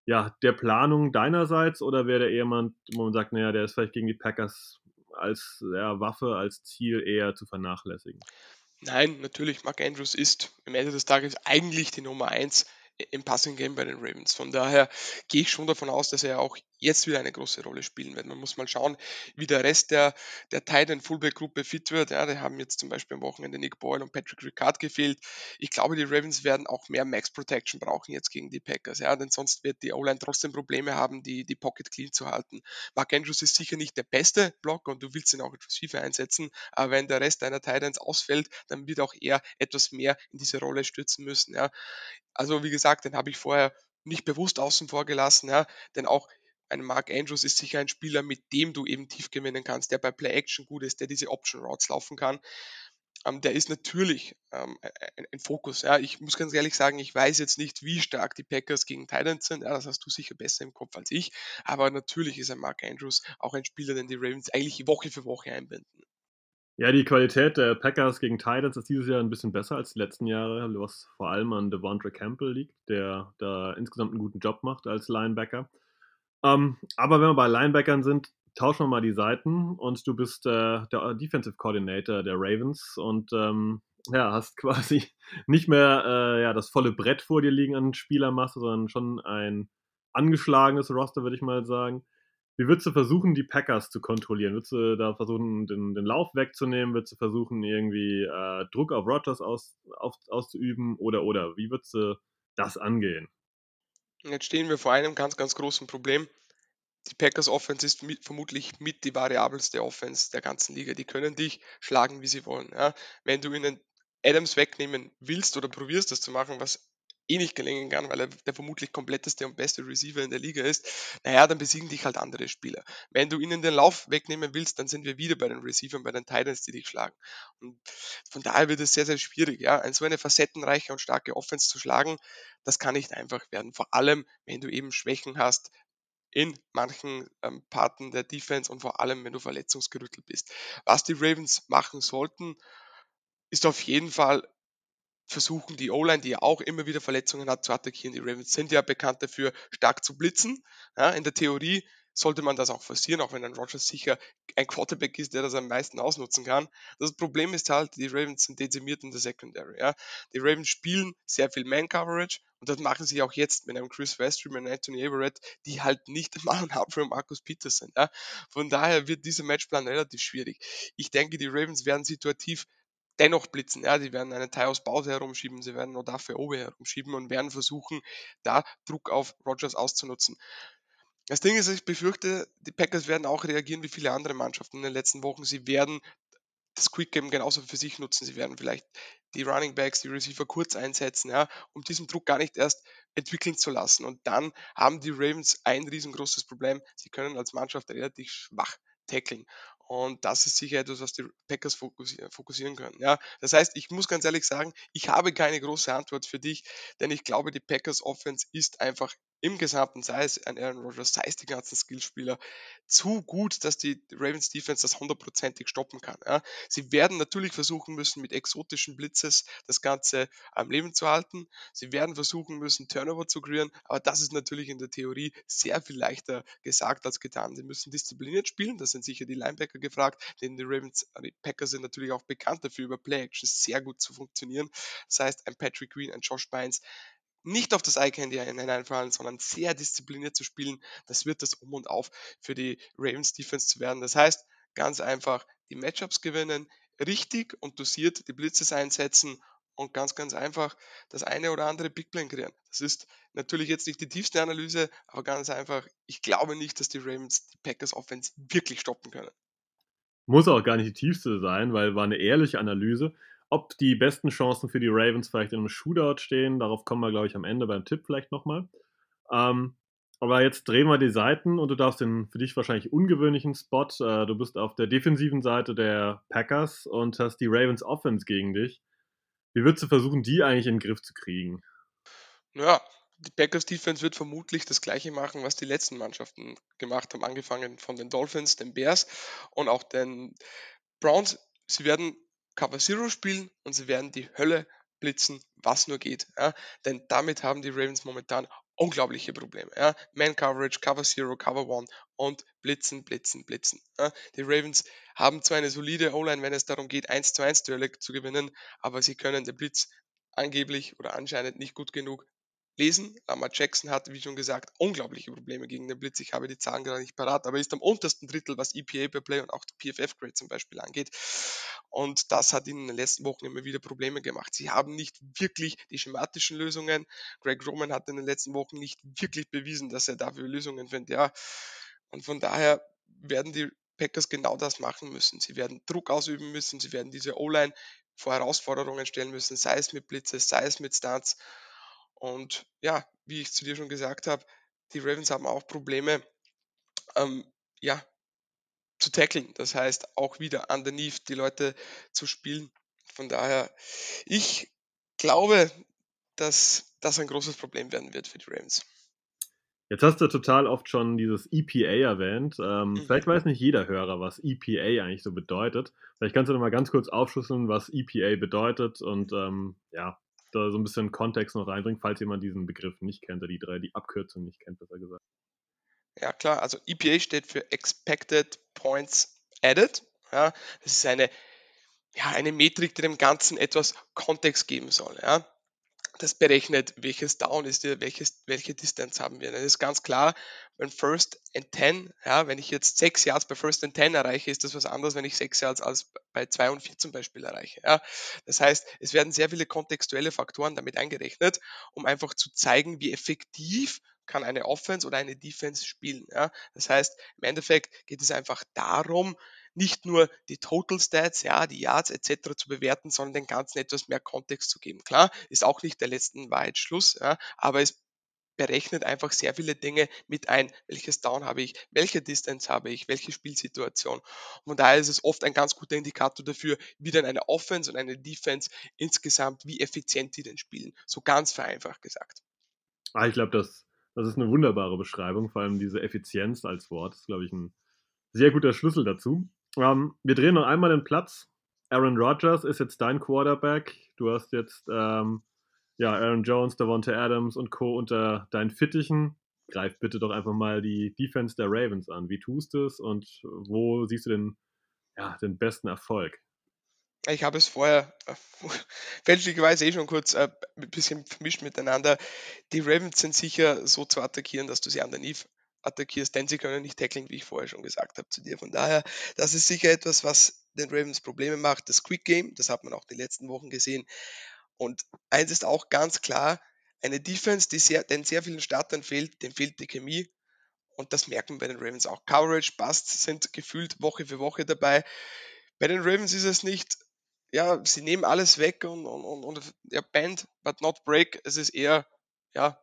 ja, der Planung deinerseits oder wäre der jemand, wo man sagt, naja, der ist vielleicht gegen die Packers als ja, Waffe, als Ziel eher zu vernachlässigen? Nein, natürlich, Mark Andrews ist am Ende des Tages eigentlich die Nummer 1 im Passing Game bei den Ravens. Von daher gehe ich schon davon aus, dass er auch jetzt wieder eine große Rolle spielen wird. Man muss mal schauen, wie der Rest der, der Titan Fullback Gruppe fit wird. Ja, die haben jetzt zum Beispiel am Wochenende Nick Boyle und Patrick Ricard gefehlt. Ich glaube, die Ravens werden auch mehr Max Protection brauchen jetzt gegen die Packers. Ja, denn sonst wird die O-Line trotzdem Probleme haben, die, die Pocket clean zu halten. Mark Andrews ist sicher nicht der beste Blocker und du willst ihn auch etwas FIFA einsetzen. Aber wenn der Rest deiner Titans ausfällt, dann wird auch er etwas mehr in diese Rolle stürzen müssen. Ja. Also wie gesagt, den habe ich vorher nicht bewusst außen vor gelassen, ja, denn auch ein Mark Andrews ist sicher ein Spieler, mit dem du eben tief gewinnen kannst, der bei Play Action gut ist, der diese Option Routes laufen kann. Ähm, der ist natürlich ähm, ein, ein, Fokus. Ja. Ich muss ganz ehrlich sagen, ich weiß jetzt nicht, wie stark die Packers gegen Titans sind. Ja, das hast du sicher besser im Kopf als ich. Aber natürlich ist ein Mark Andrews auch ein Spieler, den die Ravens eigentlich Woche für Woche einbinden. Ja, die Qualität der Packers gegen Titans ist dieses Jahr ein bisschen besser als die letzten Jahre, was vor allem an Devontre Campbell liegt, der da insgesamt einen guten Job macht als Linebacker. Ähm, aber wenn wir bei Linebackern sind, tauschen wir mal die Seiten und du bist äh, der Defensive Coordinator der Ravens und ähm, ja, hast quasi nicht mehr äh, ja, das volle Brett vor dir liegen an Spielermasse, sondern schon ein angeschlagenes Roster, würde ich mal sagen. Wie würdest du versuchen, die Packers zu kontrollieren? Würdest du da versuchen, den, den Lauf wegzunehmen? Würdest du versuchen, irgendwie äh, Druck auf Rogers aus, auf, auszuüben? Oder, oder, wie würdest du das angehen? Jetzt stehen wir vor einem ganz, ganz großen Problem. Die Packers Offense ist mit, vermutlich mit die variabelste Offense der ganzen Liga. Die können dich schlagen, wie sie wollen. Ja? Wenn du ihnen Adams wegnehmen willst oder probierst das zu machen, was eh nicht gelingen kann, weil er der vermutlich kompletteste und beste Receiver in der Liga ist, naja, dann besiegen dich halt andere Spieler. Wenn du ihnen den Lauf wegnehmen willst, dann sind wir wieder bei den Receivern, bei den Titans, die dich schlagen. Und von daher wird es sehr, sehr schwierig, ja, so eine facettenreiche und starke Offense zu schlagen, das kann nicht einfach werden. Vor allem, wenn du eben Schwächen hast, in manchen ähm, Parten der Defense und vor allem, wenn du verletzungsgerüttelt bist. Was die Ravens machen sollten, ist auf jeden Fall versuchen die O-Line, die ja auch immer wieder Verletzungen hat, zu attackieren. Die Ravens sind ja bekannt dafür, stark zu blitzen. Ja, in der Theorie sollte man das auch forcieren, auch wenn ein Rogers sicher ein Quarterback ist, der das am meisten ausnutzen kann. Das Problem ist halt, die Ravens sind dezimiert in der Secondary. Ja. Die Ravens spielen sehr viel Man-Coverage und das machen sie auch jetzt mit einem Chris Westry, mit einem Anthony Everett, die halt nicht mal ein Hub für Markus Peters sind. Ja. Von daher wird dieser Matchplan relativ schwierig. Ich denke, die Ravens werden situativ dennoch blitzen. Ja, die werden einen Teil aus Pause herumschieben, sie werden Odafe Obe herumschieben und werden versuchen, da Druck auf Rogers auszunutzen. Das Ding ist, ich befürchte, die Packers werden auch reagieren wie viele andere Mannschaften in den letzten Wochen. Sie werden das Quick Game genauso für sich nutzen. Sie werden vielleicht die Running Backs, die Receiver kurz einsetzen, ja, um diesen Druck gar nicht erst entwickeln zu lassen. Und dann haben die Ravens ein riesengroßes Problem. Sie können als Mannschaft relativ schwach tackeln. Und das ist sicher etwas, was die Packers fokussieren können. Ja, das heißt, ich muss ganz ehrlich sagen, ich habe keine große Antwort für dich, denn ich glaube, die Packers Offense ist einfach im Gesamten, sei es ein Aaron Rodgers, sei es die ganzen Skillspieler, zu gut, dass die Ravens Defense das hundertprozentig stoppen kann. Ja. Sie werden natürlich versuchen müssen, mit exotischen Blitzes das Ganze am Leben zu halten. Sie werden versuchen müssen, Turnover zu kreieren, aber das ist natürlich in der Theorie sehr viel leichter gesagt als getan. Sie müssen diszipliniert spielen, das sind sicher die Linebacker gefragt, denn die Ravens, äh, die Packers sind natürlich auch bekannt dafür, über Play-Action sehr gut zu funktionieren. Das heißt, ein Patrick Green, ein Josh Bynes nicht auf das Eye-Candy hineinfallen, sondern sehr diszipliniert zu spielen. Das wird das Um und Auf für die Ravens Defense zu werden. Das heißt, ganz einfach die Matchups gewinnen, richtig und dosiert die Blitzes einsetzen und ganz, ganz einfach das eine oder andere Big Plan kreieren. Das ist natürlich jetzt nicht die tiefste Analyse, aber ganz einfach, ich glaube nicht, dass die Ravens die Packers Offense wirklich stoppen können. Muss auch gar nicht die tiefste sein, weil war eine ehrliche Analyse. Ob die besten Chancen für die Ravens vielleicht in einem Shootout stehen, darauf kommen wir, glaube ich, am Ende beim Tipp vielleicht nochmal. Ähm, aber jetzt drehen wir die Seiten und du darfst den für dich wahrscheinlich ungewöhnlichen Spot. Äh, du bist auf der defensiven Seite der Packers und hast die Ravens Offense gegen dich. Wie würdest du versuchen, die eigentlich in den Griff zu kriegen? Ja, die Packers Defense wird vermutlich das gleiche machen, was die letzten Mannschaften gemacht haben, angefangen von den Dolphins, den Bears und auch den Browns. Sie werden Cover Zero spielen und sie werden die Hölle blitzen, was nur geht. Ja? Denn damit haben die Ravens momentan unglaubliche Probleme. Ja? Man Coverage, Cover Zero, Cover One und blitzen, blitzen, blitzen. Ja? Die Ravens haben zwar eine solide O-Line, wenn es darum geht, 1 zu 1 Duelle zu gewinnen, aber sie können den Blitz angeblich oder anscheinend nicht gut genug lesen. Lamar Jackson hat, wie schon gesagt, unglaubliche Probleme gegen den Blitz. Ich habe die Zahlen gerade nicht parat, aber ist am untersten Drittel, was EPA per Play und auch PFF-Grade zum Beispiel angeht. Und das hat ihnen in den letzten Wochen immer wieder Probleme gemacht. Sie haben nicht wirklich die schematischen Lösungen. Greg Roman hat in den letzten Wochen nicht wirklich bewiesen, dass er dafür Lösungen findet. Ja. Und von daher werden die Packers genau das machen müssen. Sie werden Druck ausüben müssen, sie werden diese O-Line vor Herausforderungen stellen müssen, sei es mit Blitze, sei es mit Stunts. Und ja, wie ich zu dir schon gesagt habe, die Ravens haben auch Probleme, ähm, ja, zu tackeln. Das heißt, auch wieder underneath die Leute zu spielen. Von daher, ich glaube, dass das ein großes Problem werden wird für die Ravens. Jetzt hast du total oft schon dieses EPA erwähnt. Ähm, mhm. Vielleicht weiß nicht jeder Hörer, was EPA eigentlich so bedeutet. Vielleicht kannst du noch mal ganz kurz aufschlüsseln, was EPA bedeutet und ähm, ja, da so ein bisschen Kontext noch reinbringen, falls jemand diesen Begriff nicht kennt, oder die drei, die Abkürzung nicht kennt, besser gesagt. Ja, klar, also EPA steht für Expected Points Added. Ja, das ist eine, ja, eine Metrik, die dem Ganzen etwas Kontext geben soll. Ja das berechnet, welches Down ist, welches, welche Distanz haben wir. Das ist ganz klar, wenn First and 10, ja, wenn ich jetzt 6 Yards bei First and 10 erreiche, ist das was anderes, wenn ich 6 Yards als bei 2 und 4 zum Beispiel erreiche. Ja. Das heißt, es werden sehr viele kontextuelle Faktoren damit eingerechnet, um einfach zu zeigen, wie effektiv kann eine Offense oder eine Defense spielen. Ja. Das heißt, im Endeffekt geht es einfach darum, nicht nur die Total Stats, ja, die Yards etc. zu bewerten, sondern den Ganzen etwas mehr Kontext zu geben. Klar, ist auch nicht der letzten Wahrheit Schluss, ja, aber es berechnet einfach sehr viele Dinge mit ein. Welches Down habe ich? Welche Distance habe ich? Welche Spielsituation? Und daher ist es oft ein ganz guter Indikator dafür, wie dann eine Offense und eine Defense insgesamt, wie effizient die denn spielen. So ganz vereinfacht gesagt. Ah, ich glaube, das, das ist eine wunderbare Beschreibung. Vor allem diese Effizienz als Wort ist, glaube ich, ein sehr guter Schlüssel dazu. Ähm, wir drehen noch einmal den Platz. Aaron Rodgers ist jetzt dein Quarterback. Du hast jetzt ähm, ja, Aaron Jones, Davante Adams und Co. unter deinen Fittichen. Greif bitte doch einfach mal die Defense der Ravens an. Wie tust du es und wo siehst du den, ja, den besten Erfolg? Ich habe es vorher fälschlicherweise eh schon kurz äh, ein bisschen vermischt miteinander. Die Ravens sind sicher so zu attackieren, dass du sie underneath attackierst, denn sie können nicht tackeln, wie ich vorher schon gesagt habe zu dir. Von daher, das ist sicher etwas, was den Ravens Probleme macht. Das Quick Game, das hat man auch die letzten Wochen gesehen. Und eins ist auch ganz klar, eine Defense, die sehr, den sehr vielen Startern fehlt, dem fehlt die Chemie. Und das merken bei den Ravens auch. Coverage, Busts sind gefühlt Woche für Woche dabei. Bei den Ravens ist es nicht, ja, sie nehmen alles weg und, und, und, und ja, bend, but not break. Es ist eher, ja,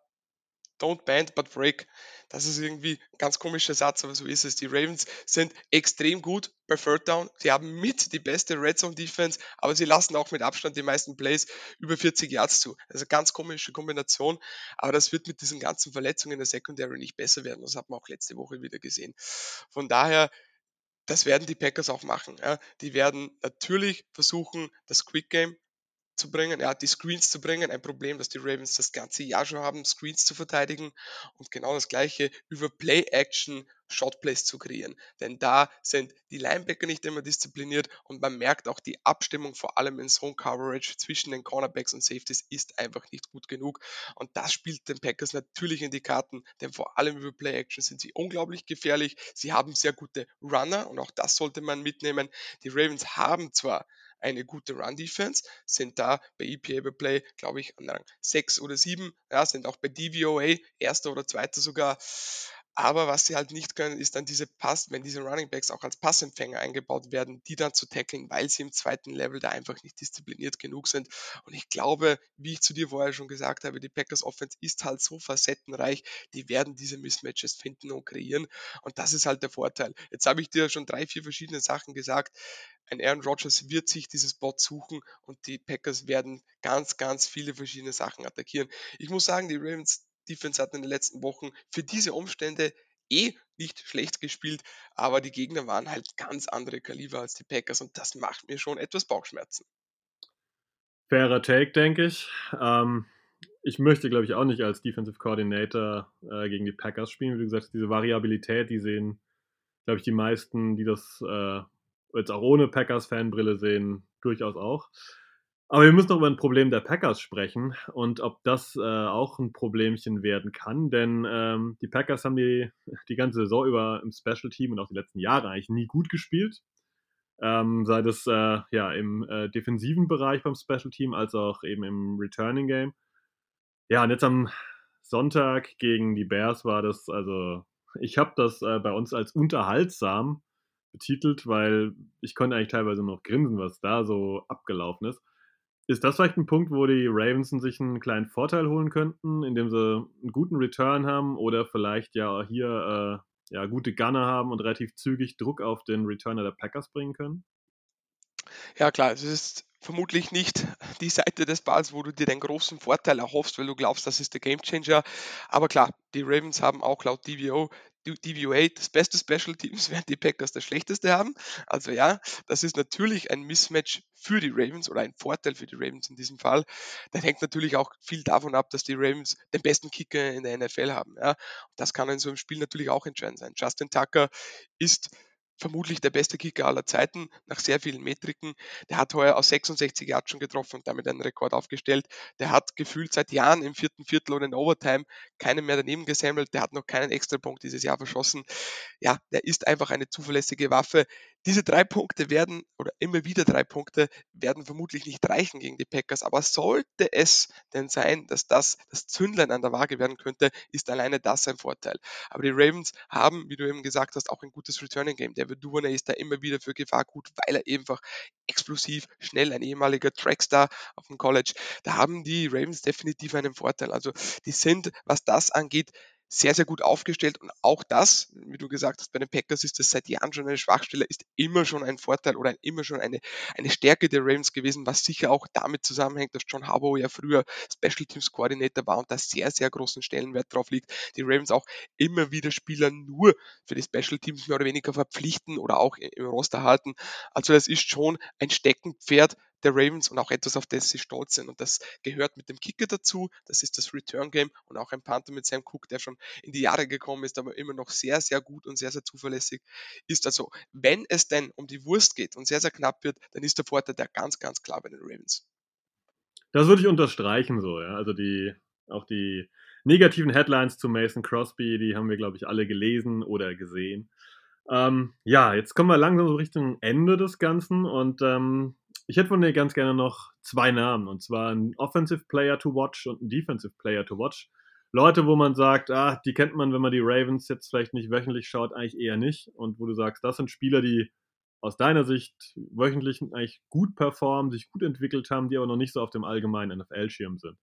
don't bend, but break. Das ist irgendwie ein ganz komischer Satz, aber so ist es. Die Ravens sind extrem gut bei Third Down. Sie haben mit die beste Red Zone Defense, aber sie lassen auch mit Abstand die meisten Plays über 40 Yards zu. Eine ganz komische Kombination, aber das wird mit diesen ganzen Verletzungen in der Secondary nicht besser werden. Das hat man auch letzte Woche wieder gesehen. Von daher, das werden die Packers auch machen. Die werden natürlich versuchen, das Quick Game zu bringen, ja, die Screens zu bringen. Ein Problem, das die Ravens das ganze Jahr schon haben, Screens zu verteidigen und genau das gleiche über Play-Action Shotplays zu kreieren. Denn da sind die Linebacker nicht immer diszipliniert und man merkt auch die Abstimmung vor allem in Zone Coverage zwischen den Cornerbacks und Safeties ist einfach nicht gut genug. Und das spielt den Packers natürlich in die Karten, denn vor allem über Play Action sind sie unglaublich gefährlich. Sie haben sehr gute Runner und auch das sollte man mitnehmen. Die Ravens haben zwar eine gute Run-Defense, sind da bei EPA per Play, glaube ich, an Rang 6 oder 7, ja, sind auch bei DVOA, erster oder zweiter sogar. Aber was sie halt nicht können, ist dann diese Pass, wenn diese Running Backs auch als Passempfänger eingebaut werden, die dann zu tackeln, weil sie im zweiten Level da einfach nicht diszipliniert genug sind. Und ich glaube, wie ich zu dir vorher schon gesagt habe, die Packers Offense ist halt so facettenreich, die werden diese Mismatches finden und kreieren. Und das ist halt der Vorteil. Jetzt habe ich dir schon drei, vier verschiedene Sachen gesagt. Ein Aaron Rodgers wird sich dieses Bot suchen und die Packers werden ganz, ganz viele verschiedene Sachen attackieren. Ich muss sagen, die Ravens Defense hat in den letzten Wochen für diese Umstände eh nicht schlecht gespielt, aber die Gegner waren halt ganz andere Kaliber als die Packers und das macht mir schon etwas Bauchschmerzen. Fairer Take, denke ich. Ähm, ich möchte, glaube ich, auch nicht als Defensive Coordinator äh, gegen die Packers spielen. Wie du gesagt hast, diese Variabilität, die sehen, glaube ich, die meisten, die das äh, jetzt auch ohne Packers-Fanbrille sehen, durchaus auch. Aber wir müssen noch über ein Problem der Packers sprechen und ob das äh, auch ein Problemchen werden kann, denn ähm, die Packers haben die, die ganze Saison über im Special Team und auch die letzten Jahre eigentlich nie gut gespielt. Ähm, sei das äh, ja im äh, defensiven Bereich beim Special Team als auch eben im Returning Game. Ja, und jetzt am Sonntag gegen die Bears war das, also ich habe das äh, bei uns als unterhaltsam betitelt, weil ich konnte eigentlich teilweise noch grinsen, was da so abgelaufen ist. Ist das vielleicht ein Punkt, wo die Ravens sich einen kleinen Vorteil holen könnten, indem sie einen guten Return haben oder vielleicht ja hier äh, ja, gute Gunner haben und relativ zügig Druck auf den Returner der Packers bringen können? Ja klar, es ist vermutlich nicht die Seite des Balls, wo du dir den großen Vorteil erhoffst, weil du glaubst, das ist der Gamechanger. Aber klar, die Ravens haben auch laut DVO DVOA das beste Special Teams, während die Packers das schlechteste haben. Also ja, das ist natürlich ein Mismatch für die Ravens oder ein Vorteil für die Ravens in diesem Fall. Das hängt natürlich auch viel davon ab, dass die Ravens den besten Kicker in der NFL haben. Ja. Das kann in so einem Spiel natürlich auch entscheidend sein. Justin Tucker ist vermutlich der beste Kicker aller Zeiten nach sehr vielen Metriken. Der hat heuer aus 66 Yards schon getroffen und damit einen Rekord aufgestellt. Der hat gefühlt seit Jahren im vierten Viertel und in Overtime keinen mehr daneben gesammelt. Der hat noch keinen Extrapunkt dieses Jahr verschossen. Ja, der ist einfach eine zuverlässige Waffe. Diese drei Punkte werden, oder immer wieder drei Punkte, werden vermutlich nicht reichen gegen die Packers. Aber sollte es denn sein, dass das das Zündlein an der Waage werden könnte, ist alleine das ein Vorteil. Aber die Ravens haben, wie du eben gesagt hast, auch ein gutes Returning Game. Der Duvernay ist da immer wieder für Gefahr gut, weil er einfach explosiv, schnell, ein ehemaliger Trackstar auf dem College. Da haben die Ravens definitiv einen Vorteil. Also die sind, was das angeht, sehr, sehr gut aufgestellt und auch das, wie du gesagt hast, bei den Packers ist das seit Jahren schon eine Schwachstelle, ist immer schon ein Vorteil oder immer schon eine, eine Stärke der Ravens gewesen, was sicher auch damit zusammenhängt, dass John Harbaugh ja früher Special Teams Koordinator war und da sehr, sehr großen Stellenwert drauf liegt. Die Ravens auch immer wieder Spieler nur für die Special Teams mehr oder weniger verpflichten oder auch im Roster halten. Also das ist schon ein Steckenpferd der Ravens und auch etwas, auf das sie stolz sind. Und das gehört mit dem Kicker dazu. Das ist das Return Game und auch ein Panther mit Sam Cook, der schon in die Jahre gekommen ist, aber immer noch sehr, sehr gut und sehr, sehr zuverlässig ist. Also, wenn es denn um die Wurst geht und sehr, sehr knapp wird, dann ist der Vorteil der ganz, ganz klar bei den Ravens. Das würde ich unterstreichen so, ja. Also die, auch die negativen Headlines zu Mason Crosby, die haben wir, glaube ich, alle gelesen oder gesehen. Ähm, ja, jetzt kommen wir langsam so Richtung Ende des Ganzen und ähm, ich hätte von dir ganz gerne noch zwei Namen, und zwar ein Offensive Player to Watch und ein Defensive Player to Watch. Leute, wo man sagt, ah, die kennt man, wenn man die Ravens jetzt vielleicht nicht wöchentlich schaut, eigentlich eher nicht. Und wo du sagst, das sind Spieler, die aus deiner Sicht wöchentlich eigentlich gut performen, sich gut entwickelt haben, die aber noch nicht so auf dem allgemeinen NFL-Schirm sind.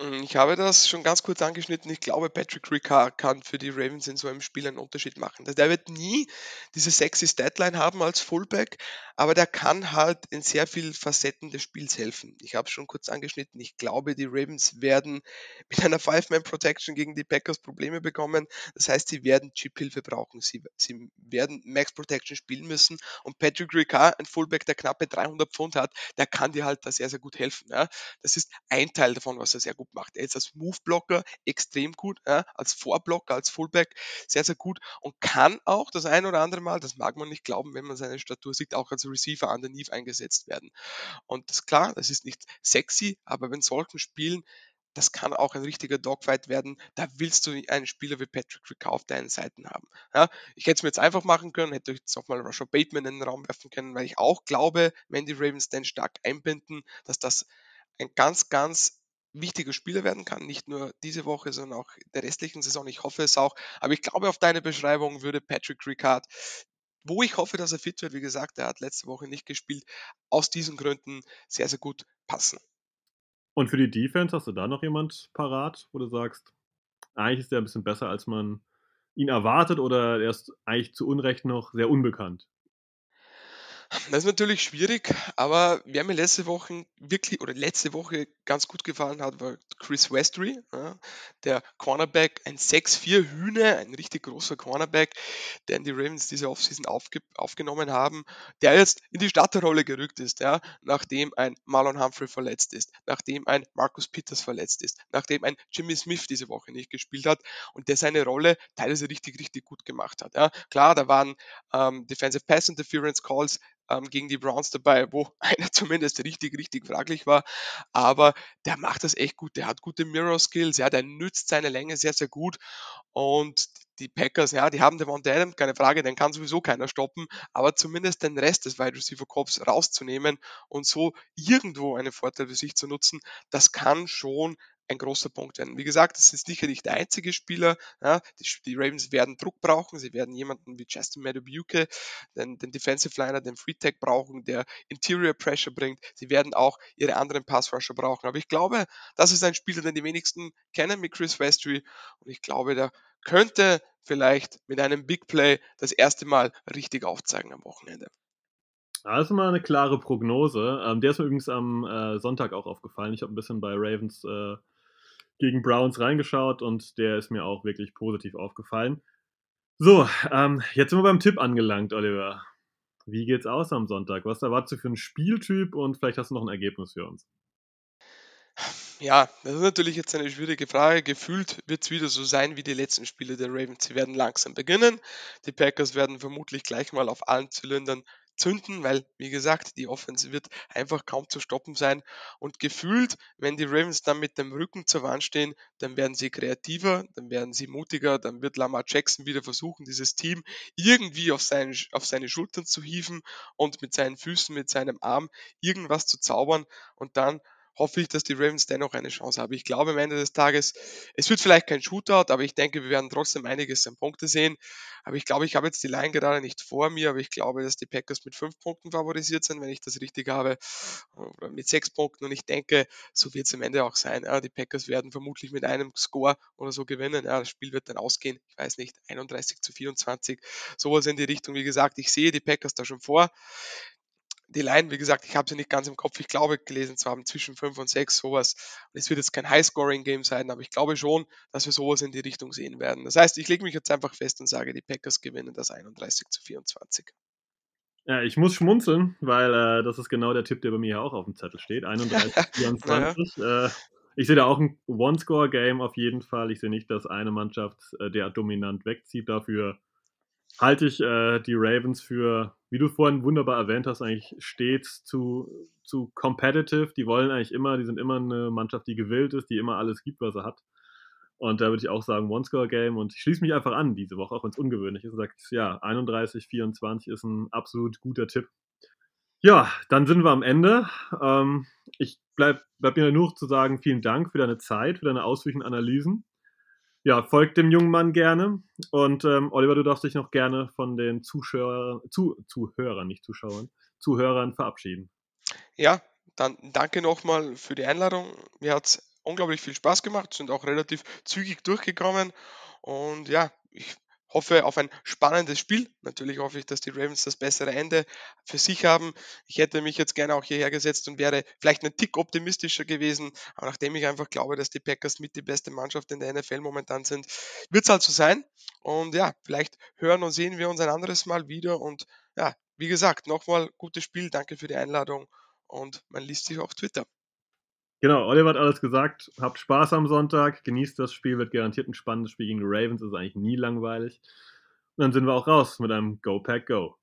Hm, ich habe das schon ganz kurz angeschnitten. Ich glaube, Patrick Ricard kann für die Ravens in so einem Spiel einen Unterschied machen. Der wird nie diese sexy Statline haben als Fullback, aber der kann halt in sehr vielen Facetten des Spiels helfen. Ich habe es schon kurz angeschnitten. Ich glaube, die Ravens werden mit einer Five-Man-Protection gegen die Packers Probleme bekommen. Das heißt, sie werden Chip-Hilfe brauchen. Sie, sie werden Max-Protection spielen müssen und Patrick Ricard, ein Fullback, der knappe 300 Pfund hat, der kann dir halt da sehr, sehr gut helfen. Ja? Das ist ein Teil davon, was er sehr gut gut macht. Er ist als Move-Blocker extrem gut, ja, als Vorblocker, als Fullback sehr, sehr gut und kann auch das ein oder andere Mal, das mag man nicht glauben, wenn man seine Statur sieht, auch als Receiver underneath eingesetzt werden. Und das klar, das ist nicht sexy, aber wenn solchen Spielen das kann auch ein richtiger Dogfight werden. Da willst du einen Spieler wie Patrick Ricard auf deinen Seiten haben. Ja, ich hätte es mir jetzt einfach machen können, hätte jetzt auch mal Russia Bateman in den Raum werfen können, weil ich auch glaube, wenn die Ravens den stark einbinden, dass das ein ganz, ganz wichtiger Spieler werden kann, nicht nur diese Woche, sondern auch der restlichen Saison. Ich hoffe es auch. Aber ich glaube, auf deine Beschreibung würde Patrick Ricard, wo ich hoffe, dass er fit wird, wie gesagt, er hat letzte Woche nicht gespielt, aus diesen Gründen sehr, sehr gut passen. Und für die Defense hast du da noch jemand parat, wo du sagst, eigentlich ist der ein bisschen besser, als man ihn erwartet oder er ist eigentlich zu Unrecht noch sehr unbekannt? Das ist natürlich schwierig, aber wer mir letzte Woche wirklich oder letzte Woche ganz gut gefallen hat, war Chris Westry, ja, der Cornerback, ein 6'4 Hühne, ein richtig großer Cornerback, den die Ravens diese Offseason aufge aufgenommen haben, der jetzt in die Starterrolle gerückt ist, ja, nachdem ein Marlon Humphrey verletzt ist, nachdem ein Marcus Peters verletzt ist, nachdem ein Jimmy Smith diese Woche nicht gespielt hat und der seine Rolle teilweise richtig, richtig gut gemacht hat. Ja. Klar, da waren ähm, Defensive Pass Interference Calls ähm, gegen die Browns dabei, wo einer zumindest richtig, richtig fraglich war. Aber der macht das echt gut. Der hat gute Mirror Skills. Ja, der nützt seine Länge sehr, sehr gut. Und die Packers, ja, die haben Devonta Adams, keine Frage, den kann sowieso keiner stoppen, aber zumindest den Rest des Wide Receiver Corps rauszunehmen und so irgendwo einen Vorteil für sich zu nutzen, das kann schon ein großer Punkt werden. Wie gesagt, das ist sicher nicht der einzige Spieler. Ja, die, die, Ravens werden Druck brauchen. Sie werden jemanden wie Justin Madubuke, den, den Defensive Liner, den Free Tag brauchen, der Interior Pressure bringt. Sie werden auch ihre anderen Pass Rusher brauchen. Aber ich glaube, das ist ein Spieler, den die wenigsten kennen mit Chris Westry. Und ich glaube, der könnte vielleicht mit einem Big Play das erste Mal richtig aufzeigen am Wochenende. Ist mal eine klare Prognose. Ähm, der ist mir übrigens am äh, Sonntag auch aufgefallen. Ich habe ein bisschen bei Ravens äh, gegen Browns reingeschaut und der ist mir auch wirklich positiv aufgefallen. So, ähm, jetzt sind wir beim Tipp angelangt, Oliver. Wie geht's aus am Sonntag? Was erwartest du für einen Spieltyp und vielleicht hast du noch ein Ergebnis für uns? Ja, das ist natürlich jetzt eine schwierige Frage. Gefühlt wird es wieder so sein wie die letzten Spiele der Ravens. Sie werden langsam beginnen. Die Packers werden vermutlich gleich mal auf allen Zylindern zünden, weil, wie gesagt, die Offense wird einfach kaum zu stoppen sein. Und gefühlt, wenn die Ravens dann mit dem Rücken zur Wand stehen, dann werden sie kreativer, dann werden sie mutiger, dann wird Lamar Jackson wieder versuchen, dieses Team irgendwie auf, seinen, auf seine Schultern zu hieven und mit seinen Füßen, mit seinem Arm irgendwas zu zaubern und dann hoffe ich, dass die Ravens dennoch eine Chance haben. Ich glaube am Ende des Tages, es wird vielleicht kein Shootout, aber ich denke, wir werden trotzdem einiges an Punkte sehen. Aber ich glaube, ich habe jetzt die Line gerade nicht vor mir, aber ich glaube, dass die Packers mit fünf Punkten favorisiert sind, wenn ich das richtig habe, oder mit sechs Punkten. Und ich denke, so wird es am Ende auch sein. Die Packers werden vermutlich mit einem Score oder so gewinnen. Das Spiel wird dann ausgehen, ich weiß nicht, 31 zu 24, sowas in die Richtung. Wie gesagt, ich sehe die Packers da schon vor die Line, wie gesagt, ich habe sie nicht ganz im Kopf. Ich glaube, gelesen zu haben zwischen 5 und 6, sowas. Und es wird jetzt kein High-Scoring-Game sein, aber ich glaube schon, dass wir sowas in die Richtung sehen werden. Das heißt, ich lege mich jetzt einfach fest und sage, die Packers gewinnen das 31 zu 24. Ja, ich muss schmunzeln, weil äh, das ist genau der Tipp, der bei mir auch auf dem Zettel steht. 31 zu 24. naja. äh, ich sehe da auch ein One-Score-Game auf jeden Fall. Ich sehe nicht, dass eine Mannschaft äh, der dominant wegzieht. Dafür halte ich äh, die Ravens für, wie du vorhin wunderbar erwähnt hast, eigentlich stets zu, zu competitive. Die wollen eigentlich immer, die sind immer eine Mannschaft, die gewillt ist, die immer alles gibt, was er hat. Und da würde ich auch sagen, One-Score-Game. Und ich schließe mich einfach an diese Woche, auch wenn es ungewöhnlich ist. Und sagt, ja, 31, 24 ist ein absolut guter Tipp. Ja, dann sind wir am Ende. Ähm, ich bleibe bleib mir nur zu sagen, vielen Dank für deine Zeit, für deine ausführlichen Analysen ja, folgt dem jungen Mann gerne. Und ähm, Oliver, du darfst dich noch gerne von den Zuschauern, zu, Zuhörern, nicht Zuschauern, Zuhörern verabschieden. Ja, dann danke nochmal für die Einladung. Mir hat es unglaublich viel Spaß gemacht, sind auch relativ zügig durchgekommen. Und ja, ich hoffe auf ein spannendes Spiel. Natürlich hoffe ich, dass die Ravens das bessere Ende für sich haben. Ich hätte mich jetzt gerne auch hierher gesetzt und wäre vielleicht einen Tick optimistischer gewesen. Aber nachdem ich einfach glaube, dass die Packers mit die beste Mannschaft in der NFL momentan sind, wird es halt so sein. Und ja, vielleicht hören und sehen wir uns ein anderes Mal wieder. Und ja, wie gesagt, nochmal gutes Spiel. Danke für die Einladung. Und man liest sich auf Twitter. Genau, Oliver hat alles gesagt. Habt Spaß am Sonntag, genießt das Spiel, wird garantiert ein spannendes Spiel gegen die Ravens, ist eigentlich nie langweilig. Und dann sind wir auch raus mit einem Go Pack Go.